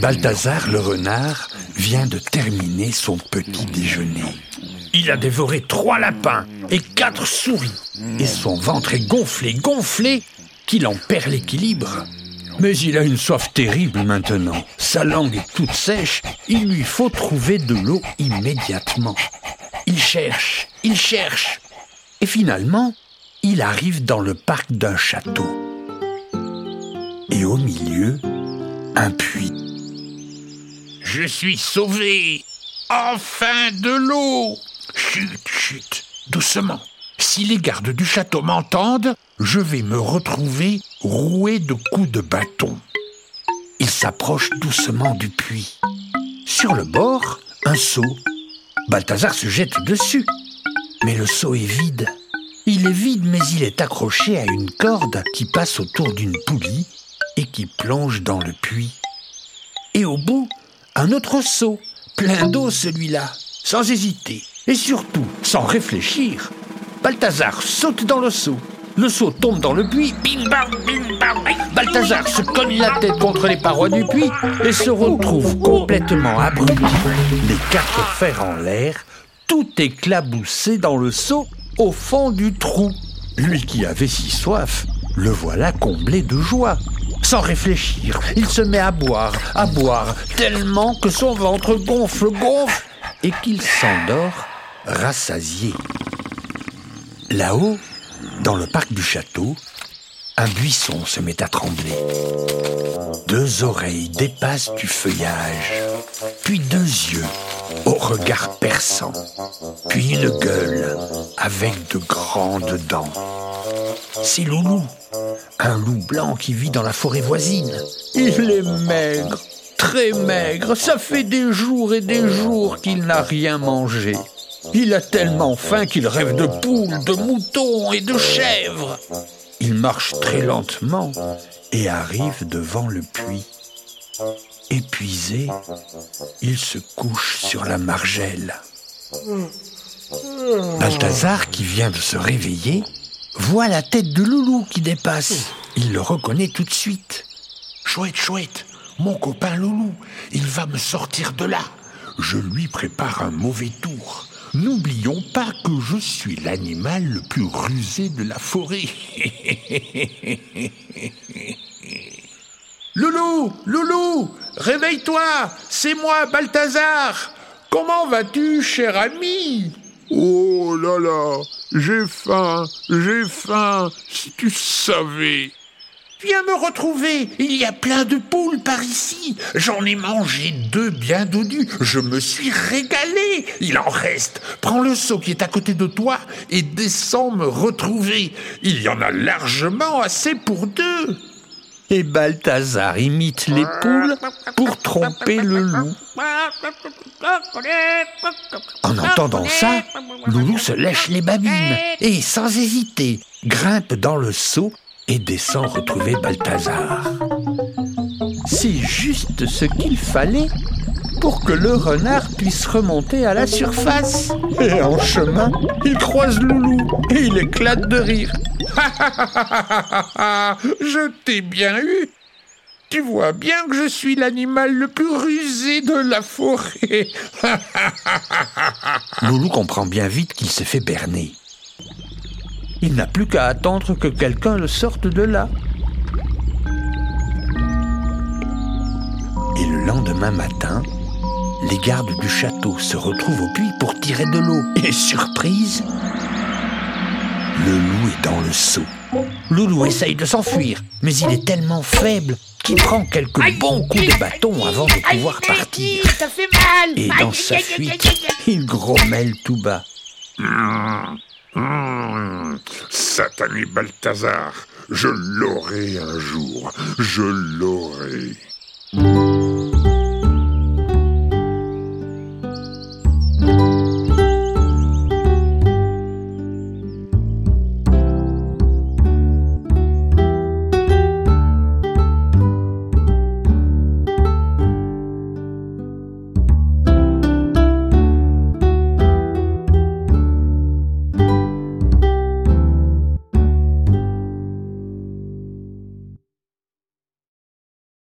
Balthazar le renard vient de terminer son petit déjeuner. Il a dévoré trois lapins et quatre souris. Et son ventre est gonflé, gonflé, qu'il en perd l'équilibre. Mais il a une soif terrible maintenant. Sa langue est toute sèche. Il lui faut trouver de l'eau immédiatement. Il cherche, il cherche. Et finalement, il arrive dans le parc d'un château. Et au milieu, un puits. Je suis sauvé Enfin de l'eau Chut, chut, doucement. Si les gardes du château m'entendent, je vais me retrouver roué de coups de bâton. Il s'approche doucement du puits. Sur le bord, un seau. Balthazar se jette dessus. Mais le seau est vide. Il est vide, mais il est accroché à une corde qui passe autour d'une poulie et qui plonge dans le puits. Et au bout, un autre seau, plein d'eau celui-là, sans hésiter, et surtout sans réfléchir. Balthazar saute dans le seau. Le seau tombe dans le puits. Bing bang, bing bang. Balthazar se cogne la tête contre les parois du puits et se retrouve complètement abruti, les quatre fers en l'air, tout éclaboussé dans le seau au fond du trou. Lui qui avait si soif, le voilà comblé de joie. Sans réfléchir, il se met à boire, à boire, tellement que son ventre gonfle, gonfle, et qu'il s'endort rassasié. Là-haut, dans le parc du château, un buisson se met à trembler. Deux oreilles dépassent du feuillage, puis deux yeux au regard perçant, puis une gueule avec de grandes dents. C'est Loulou, un loup blanc qui vit dans la forêt voisine. Il est maigre, très maigre, ça fait des jours et des jours qu'il n'a rien mangé. Il a tellement faim qu'il rêve de poules, de moutons et de chèvres. Il marche très lentement et arrive devant le puits. Épuisé, il se couche sur la margelle. Balthazar, qui vient de se réveiller, voit la tête de Loulou qui dépasse. Il le reconnaît tout de suite. Chouette, chouette, mon copain Loulou, il va me sortir de là. Je lui prépare un mauvais tour. N'oublions pas que je suis l'animal le plus rusé de la forêt. Loulou, Loulou, réveille-toi, c'est moi, Balthazar. Comment vas-tu, cher ami? Oh là là, j'ai faim, j'ai faim, si tu savais. Viens me retrouver, il y a plein de poules par ici. J'en ai mangé deux bien dodus, je me suis régalé. Il en reste. Prends le seau qui est à côté de toi et descends me retrouver. Il y en a largement assez pour deux. Et Balthazar imite les poules pour tromper le loup. En entendant ça, Loulou se lèche les babines et, sans hésiter, grimpe dans le seau et descend retrouver Balthazar. C'est juste ce qu'il fallait pour que le renard puisse remonter à la surface. Et en chemin, il croise Loulou et il éclate de rire. je t'ai bien eu. Tu vois bien que je suis l'animal le plus rusé de la forêt. Loulou comprend bien vite qu'il s'est fait berner. Il n'a plus qu'à attendre que quelqu'un le sorte de là. Et le lendemain matin, les gardes du château se retrouvent au puits pour tirer de l'eau. Et surprise, le loup est dans le seau. Loulou essaye de s'enfuir, mais il est tellement faible qu'il prend quelques bons coups de bâton avant de pouvoir partir. Ça fait mal Et dans sa fuite, il grommelle tout bas. Mmh, satané Balthazar, je l'aurai un jour, je l'aurai.